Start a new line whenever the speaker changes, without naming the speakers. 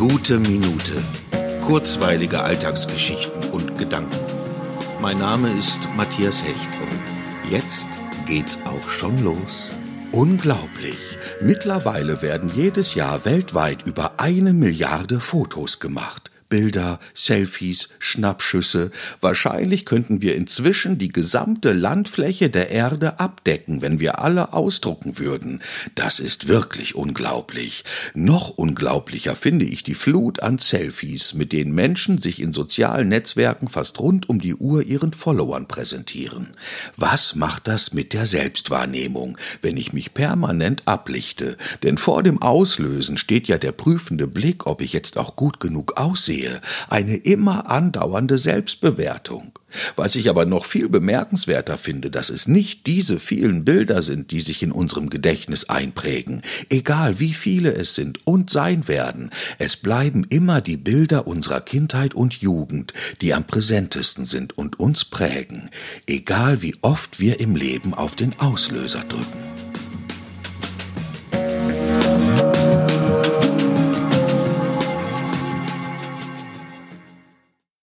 Gute Minute. Kurzweilige Alltagsgeschichten und Gedanken. Mein Name ist Matthias Hecht und jetzt geht's auch schon los.
Unglaublich. Mittlerweile werden jedes Jahr weltweit über eine Milliarde Fotos gemacht. Bilder, Selfies, Schnappschüsse. Wahrscheinlich könnten wir inzwischen die gesamte Landfläche der Erde abdecken, wenn wir alle ausdrucken würden. Das ist wirklich unglaublich. Noch unglaublicher finde ich die Flut an Selfies, mit denen Menschen sich in sozialen Netzwerken fast rund um die Uhr ihren Followern präsentieren. Was macht das mit der Selbstwahrnehmung, wenn ich mich permanent ablichte? Denn vor dem Auslösen steht ja der prüfende Blick, ob ich jetzt auch gut genug aussehe sehe, eine immer andauernde Selbstbewertung. Was ich aber noch viel bemerkenswerter finde, dass es nicht diese vielen Bilder sind, die sich in unserem Gedächtnis einprägen, egal wie viele es sind und sein werden, es bleiben immer die Bilder unserer Kindheit und Jugend, die am präsentesten sind und uns prägen, egal wie oft wir im Leben auf den Auslöser drücken.